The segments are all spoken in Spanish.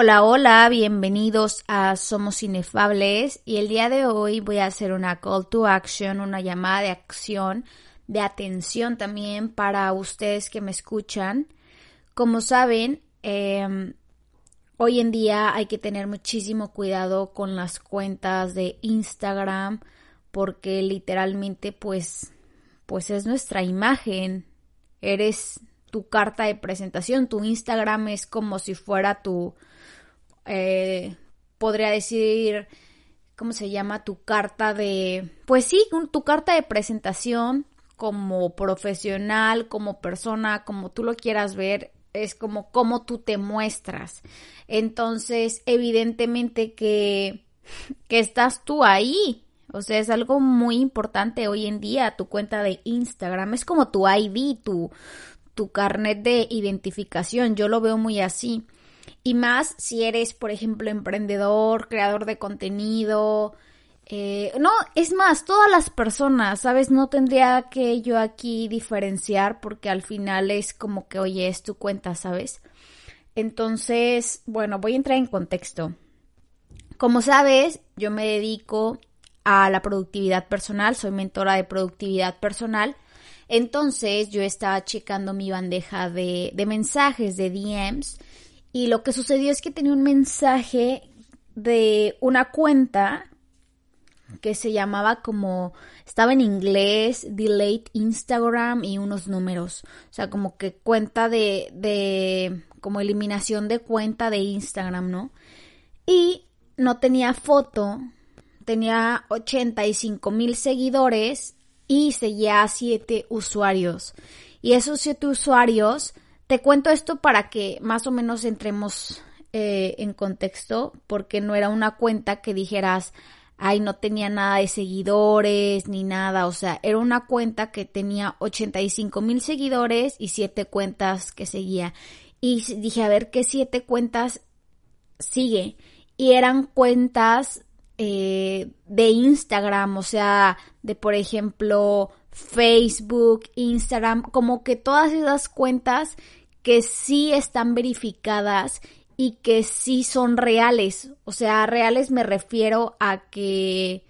Hola, hola, bienvenidos a Somos Inefables y el día de hoy voy a hacer una call to action, una llamada de acción, de atención también para ustedes que me escuchan. Como saben, em, hoy en día hay que tener muchísimo cuidado con las cuentas de Instagram porque literalmente pues, pues es nuestra imagen. Eres tu carta de presentación, tu Instagram es como si fuera tu eh, podría decir, ¿cómo se llama? Tu carta de, pues sí, tu carta de presentación como profesional, como persona, como tú lo quieras ver, es como cómo tú te muestras. Entonces, evidentemente que, que estás tú ahí. O sea, es algo muy importante hoy en día, tu cuenta de Instagram. Es como tu ID, tu, tu carnet de identificación. Yo lo veo muy así. Y más si eres, por ejemplo, emprendedor, creador de contenido. Eh, no, es más, todas las personas, ¿sabes? No tendría que yo aquí diferenciar porque al final es como que, oye, es tu cuenta, ¿sabes? Entonces, bueno, voy a entrar en contexto. Como sabes, yo me dedico a la productividad personal, soy mentora de productividad personal. Entonces yo estaba checando mi bandeja de, de mensajes, de DMs, y lo que sucedió es que tenía un mensaje de una cuenta que se llamaba como, estaba en inglés, Delete Instagram y unos números. O sea, como que cuenta de, de, como eliminación de cuenta de Instagram, ¿no? Y no tenía foto, tenía 85 mil seguidores y seguía a 7 usuarios. Y esos 7 usuarios te cuento esto para que más o menos entremos eh, en contexto, porque no era una cuenta que dijeras, ay, no tenía nada de seguidores ni nada, o sea, era una cuenta que tenía 85 mil seguidores y siete cuentas que seguía. Y dije, a ver, ¿qué siete cuentas sigue? Y eran cuentas eh, de Instagram, o sea, de por ejemplo Facebook, Instagram, como que todas esas cuentas que sí están verificadas y que sí son reales. O sea, reales me refiero a que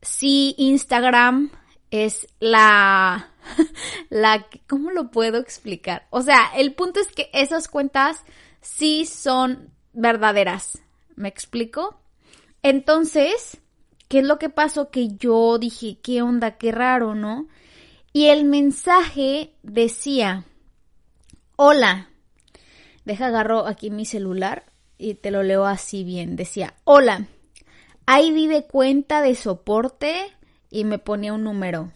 sí Instagram es la la ¿cómo lo puedo explicar? O sea, el punto es que esas cuentas sí son verdaderas. ¿Me explico? Entonces, ¿qué es lo que pasó? Que yo dije, ¿qué onda? Qué raro, ¿no? Y el mensaje decía, Hola. Deja agarro aquí mi celular y te lo leo así bien. Decía, hola. ID de cuenta de soporte y me ponía un número.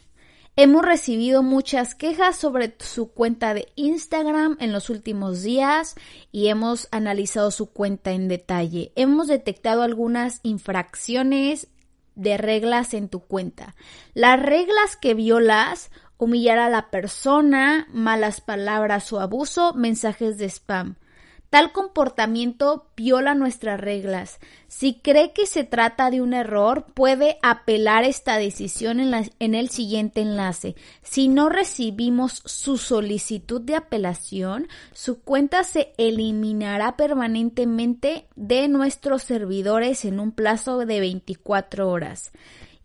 Hemos recibido muchas quejas sobre su cuenta de Instagram en los últimos días y hemos analizado su cuenta en detalle. Hemos detectado algunas infracciones de reglas en tu cuenta. Las reglas que violas humillar a la persona, malas palabras o abuso, mensajes de spam. Tal comportamiento viola nuestras reglas. Si cree que se trata de un error, puede apelar esta decisión en, en, el siguiente enlace. Si no recibimos su solicitud de apelación, su cuenta se eliminará permanentemente de nuestros servidores en un plazo de 24 horas.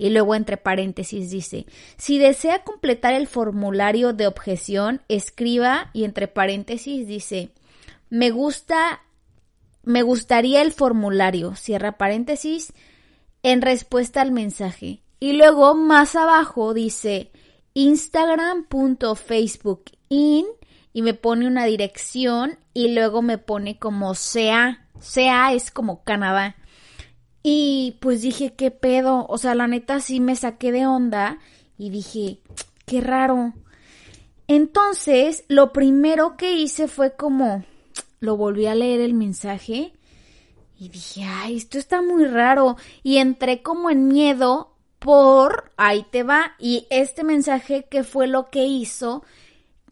Y luego entre paréntesis dice, si desea completar el formulario de objeción, escriba y entre paréntesis dice, me gusta, me gustaría el formulario, cierra paréntesis, en respuesta al mensaje. Y luego más abajo dice instagram.facebookin y me pone una dirección y luego me pone como CA. CA es como Canadá. Y pues dije, ¿qué pedo? O sea, la neta sí me saqué de onda y dije, qué raro. Entonces, lo primero que hice fue como, lo volví a leer el mensaje y dije, ay, esto está muy raro. Y entré como en miedo por, ahí te va, y este mensaje que fue lo que hizo,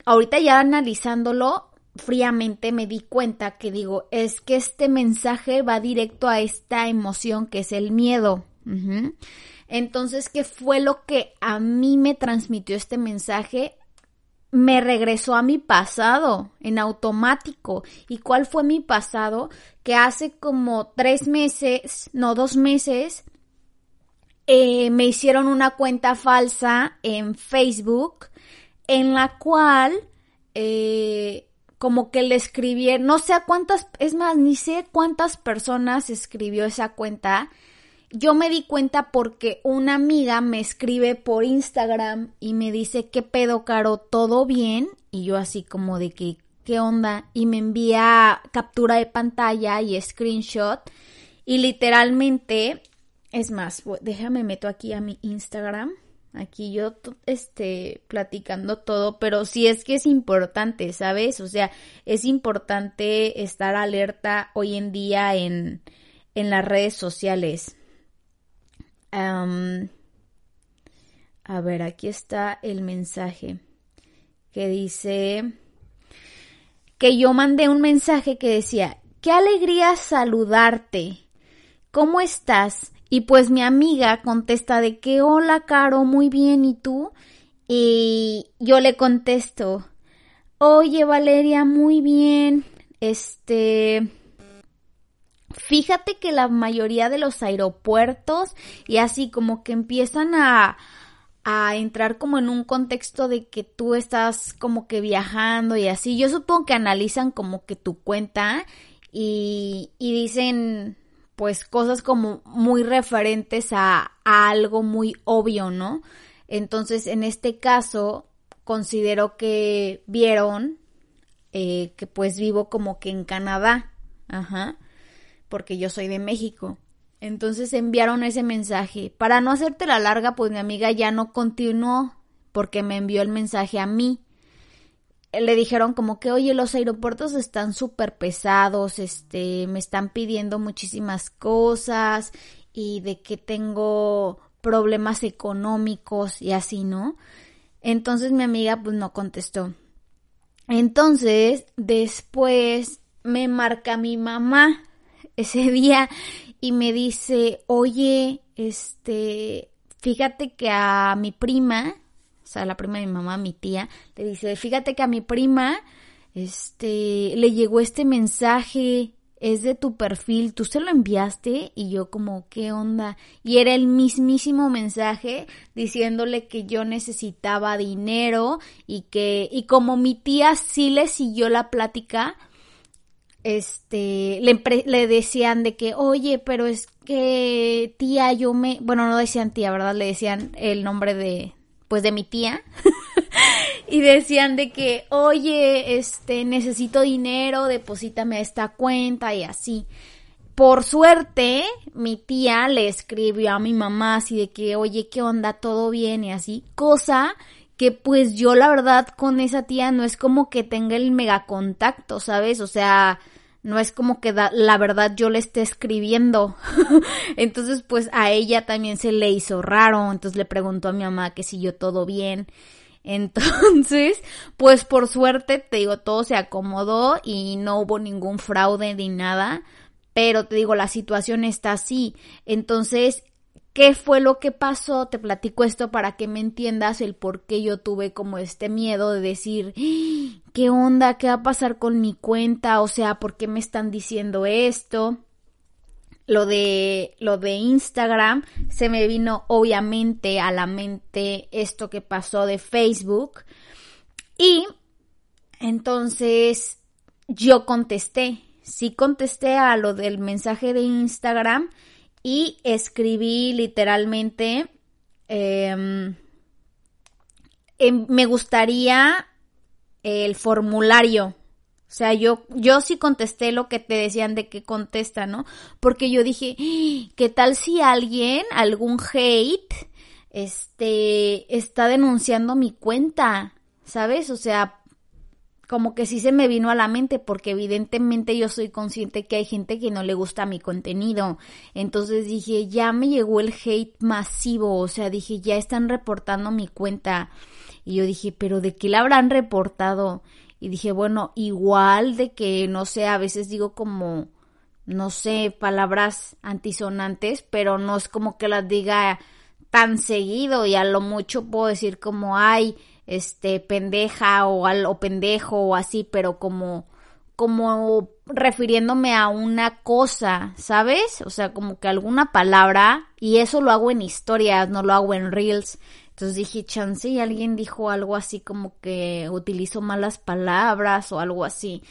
ahorita ya analizándolo, fríamente me di cuenta que digo, es que este mensaje va directo a esta emoción que es el miedo. Entonces, ¿qué fue lo que a mí me transmitió este mensaje? me regresó a mi pasado en automático. ¿Y cuál fue mi pasado? Que hace como tres meses, no, dos meses, eh, me hicieron una cuenta falsa en Facebook en la cual eh, como que le escribí, no sé a cuántas, es más, ni sé cuántas personas escribió esa cuenta. Yo me di cuenta porque una amiga me escribe por Instagram y me dice, ¿qué pedo, Caro? ¿Todo bien? Y yo así como de que, ¿qué onda? Y me envía captura de pantalla y screenshot. Y literalmente, es más, déjame meto aquí a mi Instagram aquí yo este platicando todo, pero sí es que es importante, ¿sabes? O sea, es importante estar alerta hoy en día en, en las redes sociales. a ver, aquí está el mensaje que dice que yo mandé un mensaje que decía, qué alegría saludarte. ¿Cómo estás? Y pues mi amiga contesta de que hola Caro, muy bien, ¿y tú? Y yo le contesto, oye Valeria, muy bien, este... Fíjate que la mayoría de los aeropuertos y así como que empiezan a, a entrar como en un contexto de que tú estás como que viajando y así. Yo supongo que analizan como que tu cuenta y, y dicen, pues cosas como muy referentes a, algo muy obvio, ¿no? Entonces, en este caso, considero que vieron eh, que pues vivo como que en Canadá, ajá, porque yo soy de México. Entonces enviaron ese mensaje. Para no hacerte la larga, pues mi amiga ya no continuó porque me envió el mensaje a mí le dijeron como que, oye, los aeropuertos están súper pesados, este, me están pidiendo muchísimas cosas y de que tengo problemas económicos y así, ¿no? Entonces mi amiga pues no contestó. Entonces, después me marca mi mamá ese día y me dice, oye, este, fíjate que a mi prima sea, la prima de mi mamá, mi tía, le dice, fíjate que a mi prima, este, le llegó este mensaje, es de tu perfil, tú se lo enviaste y yo como, ¿qué onda? Y era el mismísimo mensaje diciéndole que yo necesitaba dinero y que, y como mi tía sí le siguió la plática, este, le, le decían de que, oye, pero es que tía, yo me, bueno, no decían tía, ¿verdad? Le decían el nombre de, pues de mi tía y decían de que, oye, este, necesito dinero, deposítame esta cuenta y así. Por suerte, mi tía le escribió a mi mamá así de que, oye, ¿qué onda? ¿Todo bien? Y así, cosa que pues yo la verdad con esa tía no es como que tenga el mega contacto, ¿sabes? O sea, no es como que la verdad yo le esté escribiendo. entonces, pues a ella también se le hizo raro. Entonces le preguntó a mi mamá que si yo todo bien. Entonces, pues por suerte, te digo, todo se acomodó y no hubo ningún fraude ni nada. Pero te digo, la situación está así. Entonces, ¿Qué fue lo que pasó? Te platico esto para que me entiendas el por qué yo tuve como este miedo de decir, ¡Ah! ¿qué onda? ¿Qué va a pasar con mi cuenta? O sea, ¿por qué me están diciendo esto? Lo de, lo de Instagram, se me vino obviamente a la mente esto que pasó de Facebook. Y entonces yo contesté, sí contesté a lo del mensaje de Instagram y escribí literalmente, em, em, me gustaría el formulario. O sea, yo, yo sí contesté lo que te decían de que contesta, ¿no? Porque yo dije, ¡Ah! ¿qué tal si alguien, algún hate, este, está denunciando mi cuenta? ¿Sabes? O sea, como que sí se me vino a la mente porque evidentemente yo soy consciente que hay gente que no le gusta mi contenido. Entonces dije, ya me llegó el hate masivo, o sea, dije, ya están reportando mi cuenta. Y yo dije, pero ¿de qué la habrán reportado? Y dije, bueno, igual de que, no sé, a veces digo como, no sé, palabras antisonantes, pero no es como que las diga tan seguido y a lo mucho puedo decir como, ay, este, pendeja o, al, o pendejo o así, pero como, como refiriéndome a una cosa, ¿sabes? O sea, como que alguna palabra, y eso lo hago en historias, no lo hago en reels. Entonces dije, chance, y alguien dijo algo así como que utilizo malas palabras o algo así.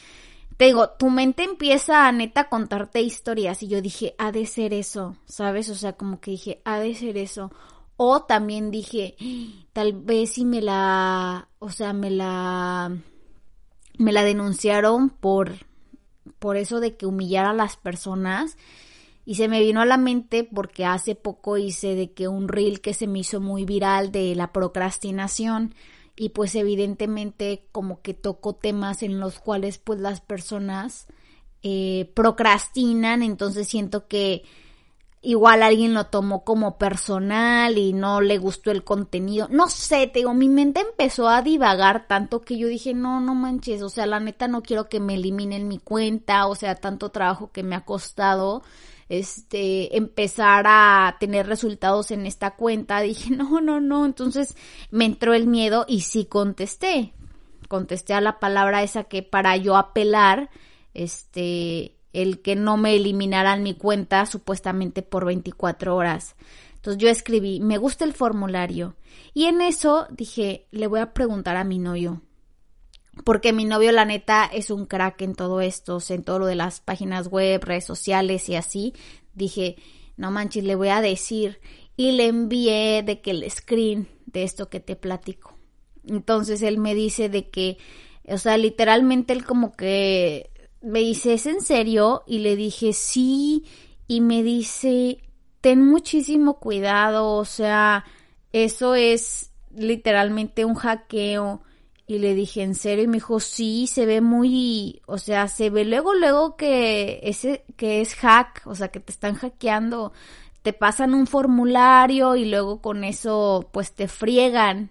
Te digo, tu mente empieza a neta contarte historias y yo dije, ha de ser eso, ¿sabes? O sea, como que dije, ha de ser eso. O también dije, tal vez si me la, o sea, me la, me la denunciaron por, por eso de que humillara a las personas. Y se me vino a la mente porque hace poco hice de que un reel que se me hizo muy viral de la procrastinación y pues evidentemente como que tocó temas en los cuales pues las personas eh, procrastinan, entonces siento que igual alguien lo tomó como personal y no le gustó el contenido. No sé, te digo, mi mente empezó a divagar tanto que yo dije, no, no manches, o sea, la neta no quiero que me eliminen mi cuenta, o sea, tanto trabajo que me ha costado este, empezar a tener resultados en esta cuenta, dije, no, no, no, entonces me entró el miedo y sí contesté, contesté a la palabra esa que para yo apelar, este, el que no me eliminaran mi cuenta supuestamente por 24 horas. Entonces yo escribí, me gusta el formulario. Y en eso dije, le voy a preguntar a mi novio. Porque mi novio, la neta, es un crack en todo esto, en todo lo de las páginas web, redes sociales y así. Dije, no manches, le voy a decir. Y le envié de que el screen de esto que te platico. Entonces él me dice de que, o sea, literalmente él como que me dice, ¿es en serio? Y le dije, sí. Y me dice, ten muchísimo cuidado, o sea, eso es literalmente un hackeo y le dije, ¿en serio? Y me dijo, sí, se ve muy, o sea, se ve luego, luego que, ese, que es hack, o sea, que te están hackeando, te pasan un formulario y luego con eso, pues te friegan.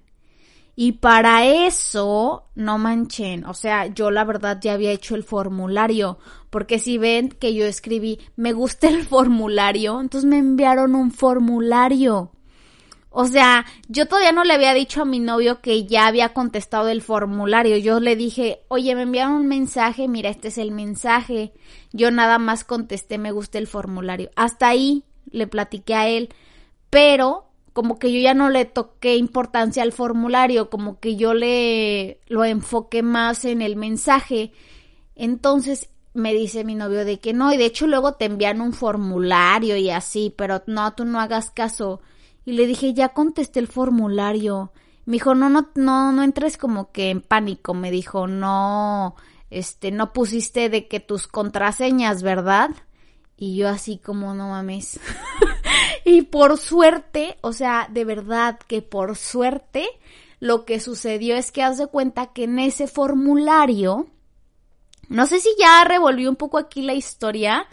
Y para eso, no manchen, o sea, yo la verdad ya había hecho el formulario, porque si ven que yo escribí, me gusta el formulario, entonces me enviaron un formulario. O sea, yo todavía no le había dicho a mi novio que ya había contestado el formulario. Yo le dije, oye, me enviaron un mensaje, mira, este es el mensaje. Yo nada más contesté, me gusta el formulario. Hasta ahí le platiqué a él, pero como que yo ya no le toqué importancia al formulario, como que yo le lo enfoqué más en el mensaje. Entonces me dice mi novio de que no, y de hecho luego te envían un formulario y así, pero no, tú no hagas caso y le dije, ya contesté el formulario. Me dijo, no, no, no, no entres como que en pánico. Me dijo, no, este, no pusiste de que tus contraseñas, ¿verdad? Y yo así como, no mames. y por suerte, o sea, de verdad que por suerte, lo que sucedió es que haz de cuenta que en ese formulario, no sé si ya revolvió un poco aquí la historia,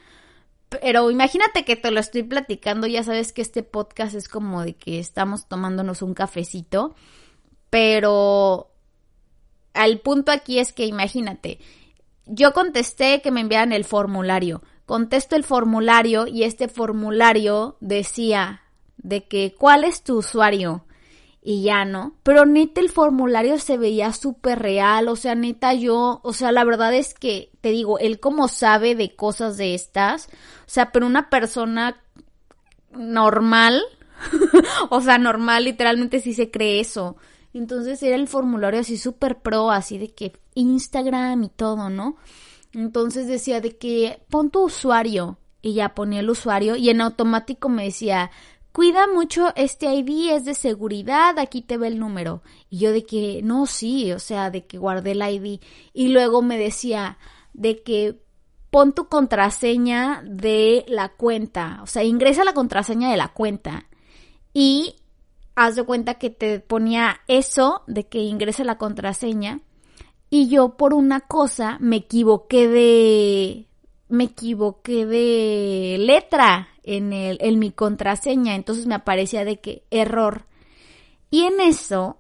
pero imagínate que te lo estoy platicando, ya sabes que este podcast es como de que estamos tomándonos un cafecito, pero al punto aquí es que imagínate, yo contesté que me enviaran el formulario, contesto el formulario y este formulario decía de que ¿cuál es tu usuario? y ya no. Pero neta el formulario se veía súper real, o sea, neta yo, o sea, la verdad es que, te digo, él como sabe de cosas de estas, o sea, pero una persona normal, o sea, normal literalmente sí se cree eso. Entonces era el formulario así súper pro, así de que Instagram y todo, ¿no? Entonces decía de que pon tu usuario y ya ponía el usuario y en automático me decía cuida mucho este ID, es de seguridad, aquí te ve el número. Y yo de que, no, sí, o sea, de que guardé el ID. Y luego me decía de que pon tu contraseña de la cuenta, o sea, ingresa la contraseña de la cuenta. Y haz de cuenta que te ponía eso de que ingresa la contraseña. Y yo por una cosa me equivoqué de, me equivoqué de letra en, el, en mi contraseña, entonces me aparecía de que error. Y en eso,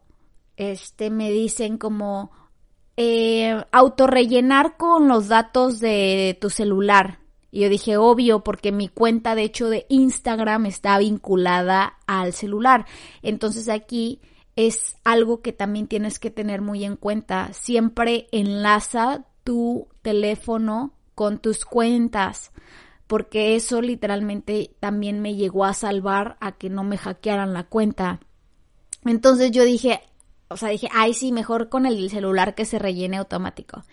este, me dicen como eh, autorrellenar con los datos de tu celular. Y yo dije, obvio, porque mi cuenta de hecho de Instagram está vinculada al celular. Entonces aquí es algo que también tienes que tener muy en cuenta. Siempre enlaza tu teléfono con tus cuentas, porque eso literalmente también me llegó a salvar a que no me hackearan la cuenta. Entonces yo dije, o sea, dije, ay, sí, mejor con el celular que se rellene automático.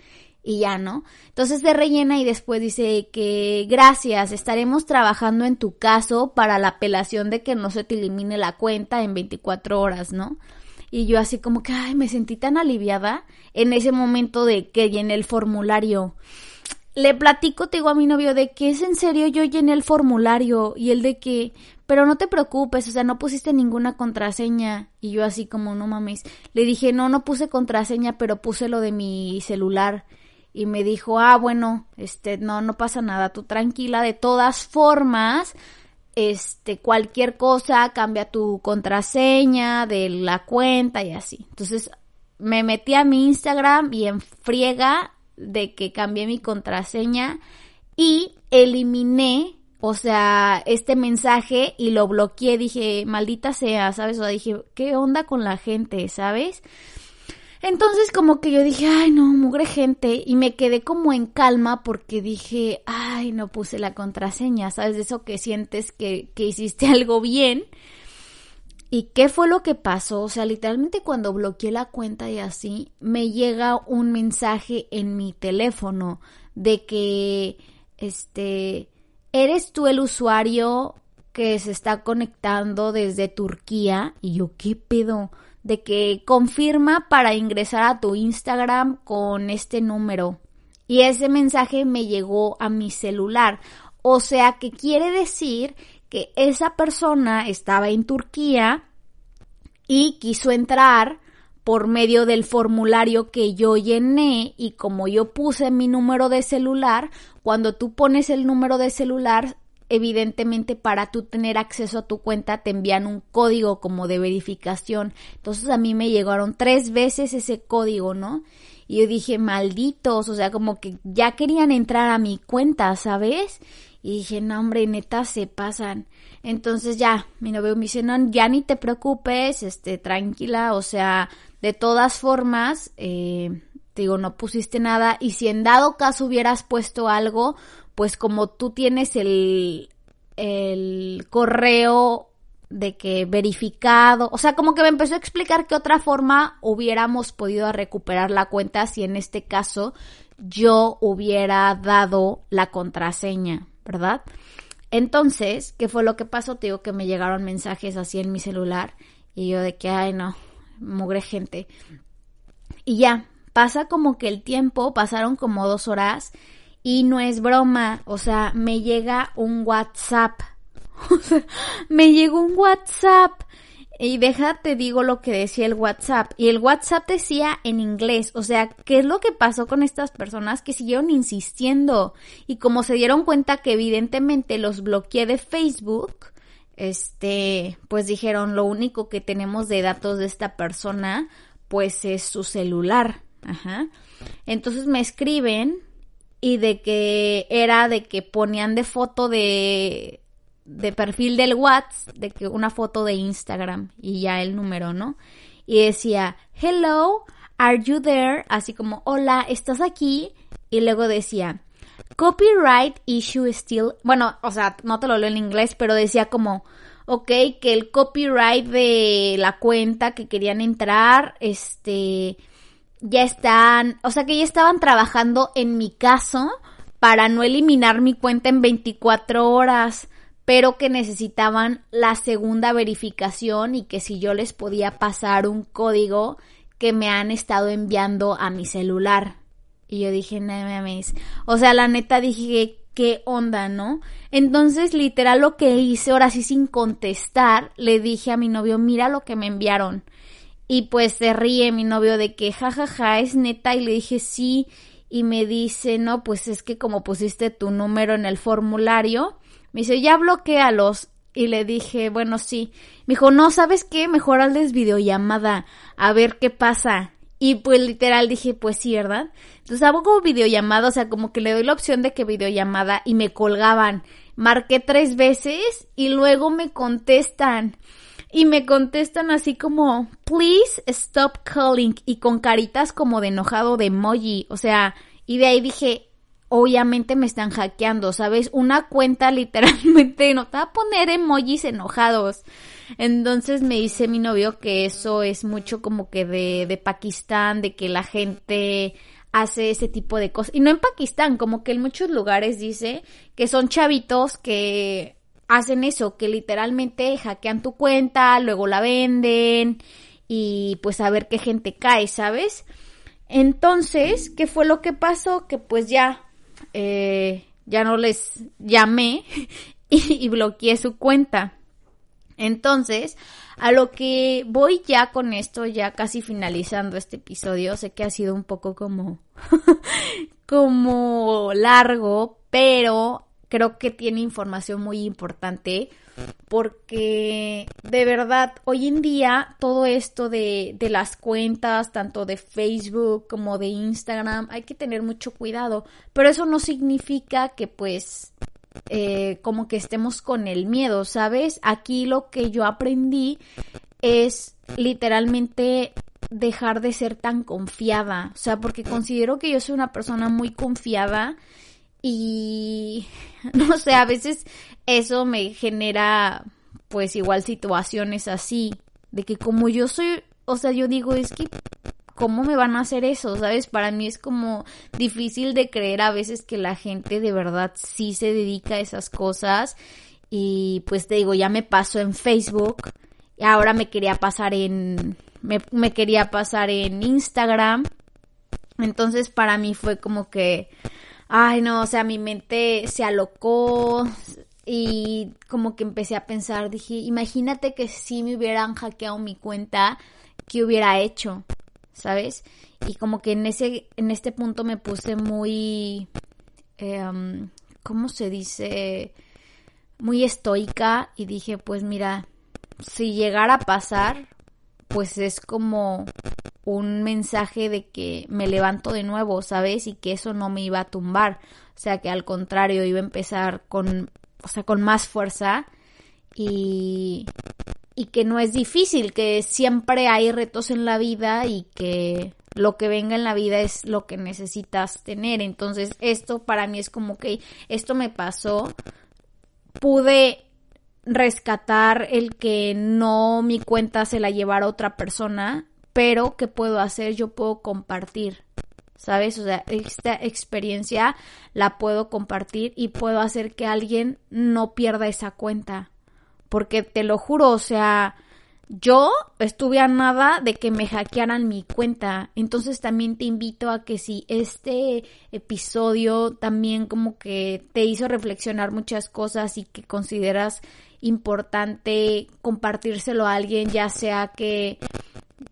Y ya, ¿no? Entonces se rellena y después dice que gracias, estaremos trabajando en tu caso para la apelación de que no se te elimine la cuenta en 24 horas, ¿no? Y yo así como que, ay, me sentí tan aliviada en ese momento de que llené el formulario. Le platico, te digo a mi novio de que es en serio, yo llené el formulario y el de que, pero no te preocupes, o sea, no pusiste ninguna contraseña. Y yo así como, no mames. Le dije, no, no puse contraseña, pero puse lo de mi celular. Y me dijo, ah, bueno, este, no, no pasa nada, tú tranquila. De todas formas, este, cualquier cosa, cambia tu contraseña de la cuenta y así. Entonces, me metí a mi Instagram y en friega de que cambié mi contraseña y eliminé o sea, este mensaje y lo bloqueé, dije, maldita sea, ¿sabes? O sea, dije, ¿qué onda con la gente, ¿sabes? Entonces como que yo dije, ay no, mugre gente, y me quedé como en calma porque dije, ay, no puse la contraseña, ¿sabes? De eso que sientes que, que hiciste algo bien. ¿Y qué fue lo que pasó? O sea, literalmente cuando bloqueé la cuenta y así, me llega un mensaje en mi teléfono de que, este, ¿eres tú el usuario que se está conectando desde Turquía? Y yo, ¿qué pedo? De que confirma para ingresar a tu Instagram con este número. Y ese mensaje me llegó a mi celular. O sea que quiere decir que esa persona estaba en Turquía y quiso entrar por medio del formulario que yo llené y como yo puse mi número de celular, cuando tú pones el número de celular, evidentemente para tú tener acceso a tu cuenta te envían un código como de verificación. Entonces a mí me llegaron tres veces ese código, ¿no? Y yo dije, malditos, o sea, como que ya querían entrar a mi cuenta, ¿sabes? Y dije, no, hombre, neta, se pasan. Entonces ya, mi novio me dice, no, ya ni te preocupes, este, tranquila, o sea, de todas formas, eh, digo, no pusiste nada y si en dado caso hubieras puesto algo, pues como tú tienes el, el correo de que verificado, o sea, como que me empezó a explicar qué otra forma hubiéramos podido recuperar la cuenta si en este caso yo hubiera dado la contraseña, ¿verdad? Entonces, ¿qué fue lo que pasó? Te digo que me llegaron mensajes así en mi celular y yo de que, ay no, mugre gente. Y ya, pasa como que el tiempo, pasaron como dos horas y no es broma, o sea, me llega un WhatsApp. O sea, me llegó un WhatsApp. Y déjate digo lo que decía el WhatsApp. Y el WhatsApp decía en inglés. O sea, ¿qué es lo que pasó con estas personas que siguieron insistiendo? Y como se dieron cuenta que evidentemente los bloqueé de Facebook, este, pues dijeron, lo único que tenemos de datos de esta persona, pues es su celular. Ajá. Entonces me escriben y de que era de que ponían de foto de de perfil del WhatsApp, de que una foto de Instagram y ya el número, ¿no? Y decía, "Hello, are you there?" así como, "Hola, ¿estás aquí?" Y luego decía, Copyright issue still, bueno, o sea, no te lo leo en inglés, pero decía como, ok, que el copyright de la cuenta que querían entrar, este, ya están, o sea, que ya estaban trabajando en mi caso para no eliminar mi cuenta en 24 horas, pero que necesitaban la segunda verificación y que si yo les podía pasar un código que me han estado enviando a mi celular. Y yo dije, no mames. O sea, la neta dije, ¿qué onda, no? Entonces, literal, lo que hice, ahora sí sin contestar, le dije a mi novio, mira lo que me enviaron. Y pues se ríe mi novio de que, jajaja, ja, ja, es neta. Y le dije, sí. Y me dice, no, pues es que como pusiste tu número en el formulario, me dice, ya bloquealos. Y le dije, bueno, sí. Me dijo, no, ¿sabes qué? Mejor hazles videollamada. A ver qué pasa. Y pues literal dije, pues sí, ¿verdad? Entonces hago como videollamada, o sea, como que le doy la opción de que videollamada y me colgaban. Marqué tres veces y luego me contestan. Y me contestan así como, please stop calling. Y con caritas como de enojado de emoji. O sea, y de ahí dije, obviamente me están hackeando, ¿sabes? Una cuenta literalmente no te va a poner emojis enojados. Entonces me dice mi novio que eso es mucho como que de, de Pakistán, de que la gente hace ese tipo de cosas. Y no en Pakistán, como que en muchos lugares dice que son chavitos que hacen eso, que literalmente hackean tu cuenta, luego la venden y pues a ver qué gente cae, ¿sabes? Entonces, ¿qué fue lo que pasó? Que pues ya, eh, ya no les llamé y, y bloqueé su cuenta. Entonces, a lo que voy ya con esto, ya casi finalizando este episodio, sé que ha sido un poco como, como largo, pero creo que tiene información muy importante porque de verdad hoy en día todo esto de, de, las cuentas tanto de Facebook como de Instagram hay que tener mucho cuidado. Pero eso no significa que pues eh, como que estemos con el miedo sabes aquí lo que yo aprendí es literalmente dejar de ser tan confiada. O sea porque considero que yo soy una persona muy confiada y no sé, a veces eso me genera pues igual situaciones así, de que como yo soy, o sea, yo digo, es que ¿cómo me van a hacer eso? ¿Sabes? Para mí es como difícil de creer a veces que la gente de verdad sí se dedica a esas cosas. Y pues te digo, ya me pasó en Facebook. Y ahora me quería pasar en. Me, me quería pasar en Instagram. Entonces para mí fue como que ay no, o sea, mi mente se alocó y como que empecé a pensar, dije, imagínate que si me hubieran hackeado mi cuenta, ¿qué hubiera hecho? ¿Sabes? Y como que en ese, en este punto me puse muy, eh, ¿cómo se dice? Muy estoica y dije, pues mira, si llegara a pasar, pues es como un mensaje de que me levanto de nuevo, ¿sabes? Y que eso no me iba a tumbar. O sea, que al contrario iba a empezar con, o sea, con más fuerza y, y que no es difícil, que siempre hay retos en la vida y que lo que venga en la vida es lo que necesitas tener. Entonces, esto para mí es como que esto me pasó. Pude rescatar el que no mi cuenta se la llevara otra persona pero ¿qué puedo hacer? Yo puedo compartir, ¿sabes? O sea, esta experiencia la puedo compartir y puedo hacer que alguien no pierda esa cuenta. Porque te lo juro, o sea, yo estuve a nada de que me hackearan mi cuenta. Entonces también te invito a que si este episodio también como que te hizo reflexionar muchas cosas y que consideras importante compartírselo a alguien, ya sea que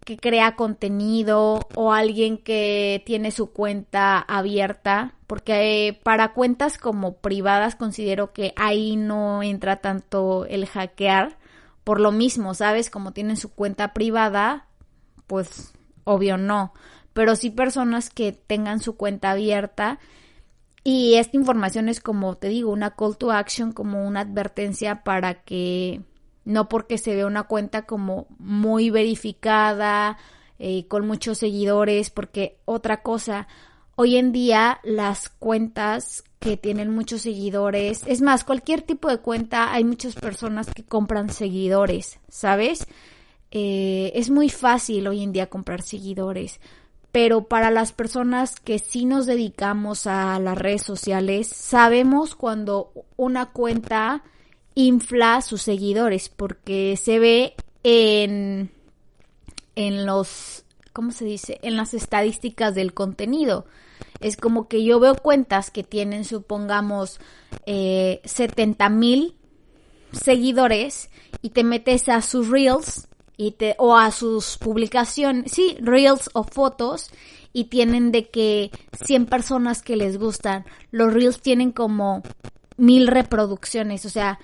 que crea contenido o alguien que tiene su cuenta abierta, porque eh, para cuentas como privadas considero que ahí no entra tanto el hackear, por lo mismo, ¿sabes? Como tienen su cuenta privada, pues obvio no, pero sí personas que tengan su cuenta abierta y esta información es como te digo, una call to action, como una advertencia para que no porque se ve una cuenta como muy verificada, eh, con muchos seguidores, porque otra cosa, hoy en día las cuentas que tienen muchos seguidores, es más, cualquier tipo de cuenta, hay muchas personas que compran seguidores, ¿sabes? Eh, es muy fácil hoy en día comprar seguidores, pero para las personas que sí nos dedicamos a las redes sociales, sabemos cuando una cuenta infla sus seguidores porque se ve en, en los, ¿cómo se dice? En las estadísticas del contenido. Es como que yo veo cuentas que tienen, supongamos, eh, 70 mil seguidores y te metes a sus reels o a sus publicaciones, sí, reels o fotos y tienen de que 100 personas que les gustan. Los reels tienen como mil reproducciones, o sea,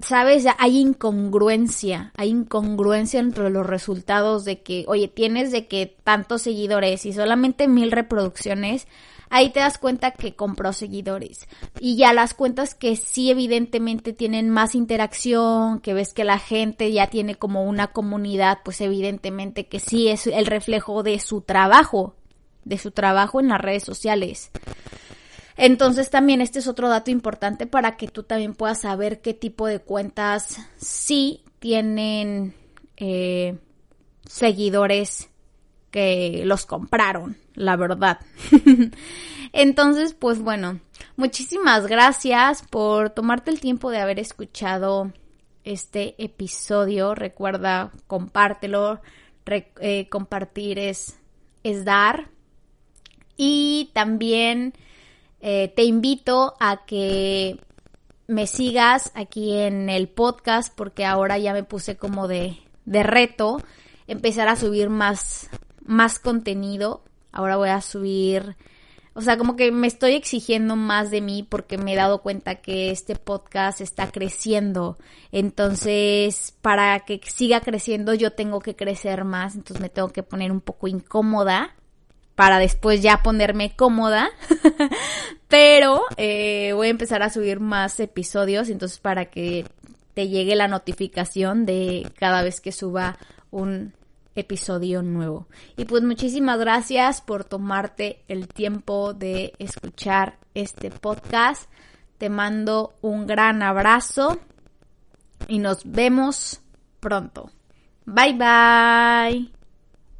sabes, hay incongruencia, hay incongruencia entre los resultados de que, oye, tienes de que tantos seguidores y solamente mil reproducciones, ahí te das cuenta que compró seguidores. Y ya las cuentas que sí evidentemente tienen más interacción, que ves que la gente ya tiene como una comunidad, pues evidentemente que sí es el reflejo de su trabajo, de su trabajo en las redes sociales. Entonces también este es otro dato importante para que tú también puedas saber qué tipo de cuentas sí tienen eh, seguidores que los compraron, la verdad. Entonces, pues bueno, muchísimas gracias por tomarte el tiempo de haber escuchado este episodio. Recuerda, compártelo. Eh, compartir es, es dar. Y también eh, te invito a que me sigas aquí en el podcast porque ahora ya me puse como de, de reto empezar a subir más, más contenido. Ahora voy a subir, o sea, como que me estoy exigiendo más de mí porque me he dado cuenta que este podcast está creciendo. Entonces, para que siga creciendo, yo tengo que crecer más. Entonces me tengo que poner un poco incómoda para después ya ponerme cómoda. Pero eh, voy a empezar a subir más episodios, entonces para que te llegue la notificación de cada vez que suba un episodio nuevo. Y pues muchísimas gracias por tomarte el tiempo de escuchar este podcast. Te mando un gran abrazo y nos vemos pronto. Bye bye.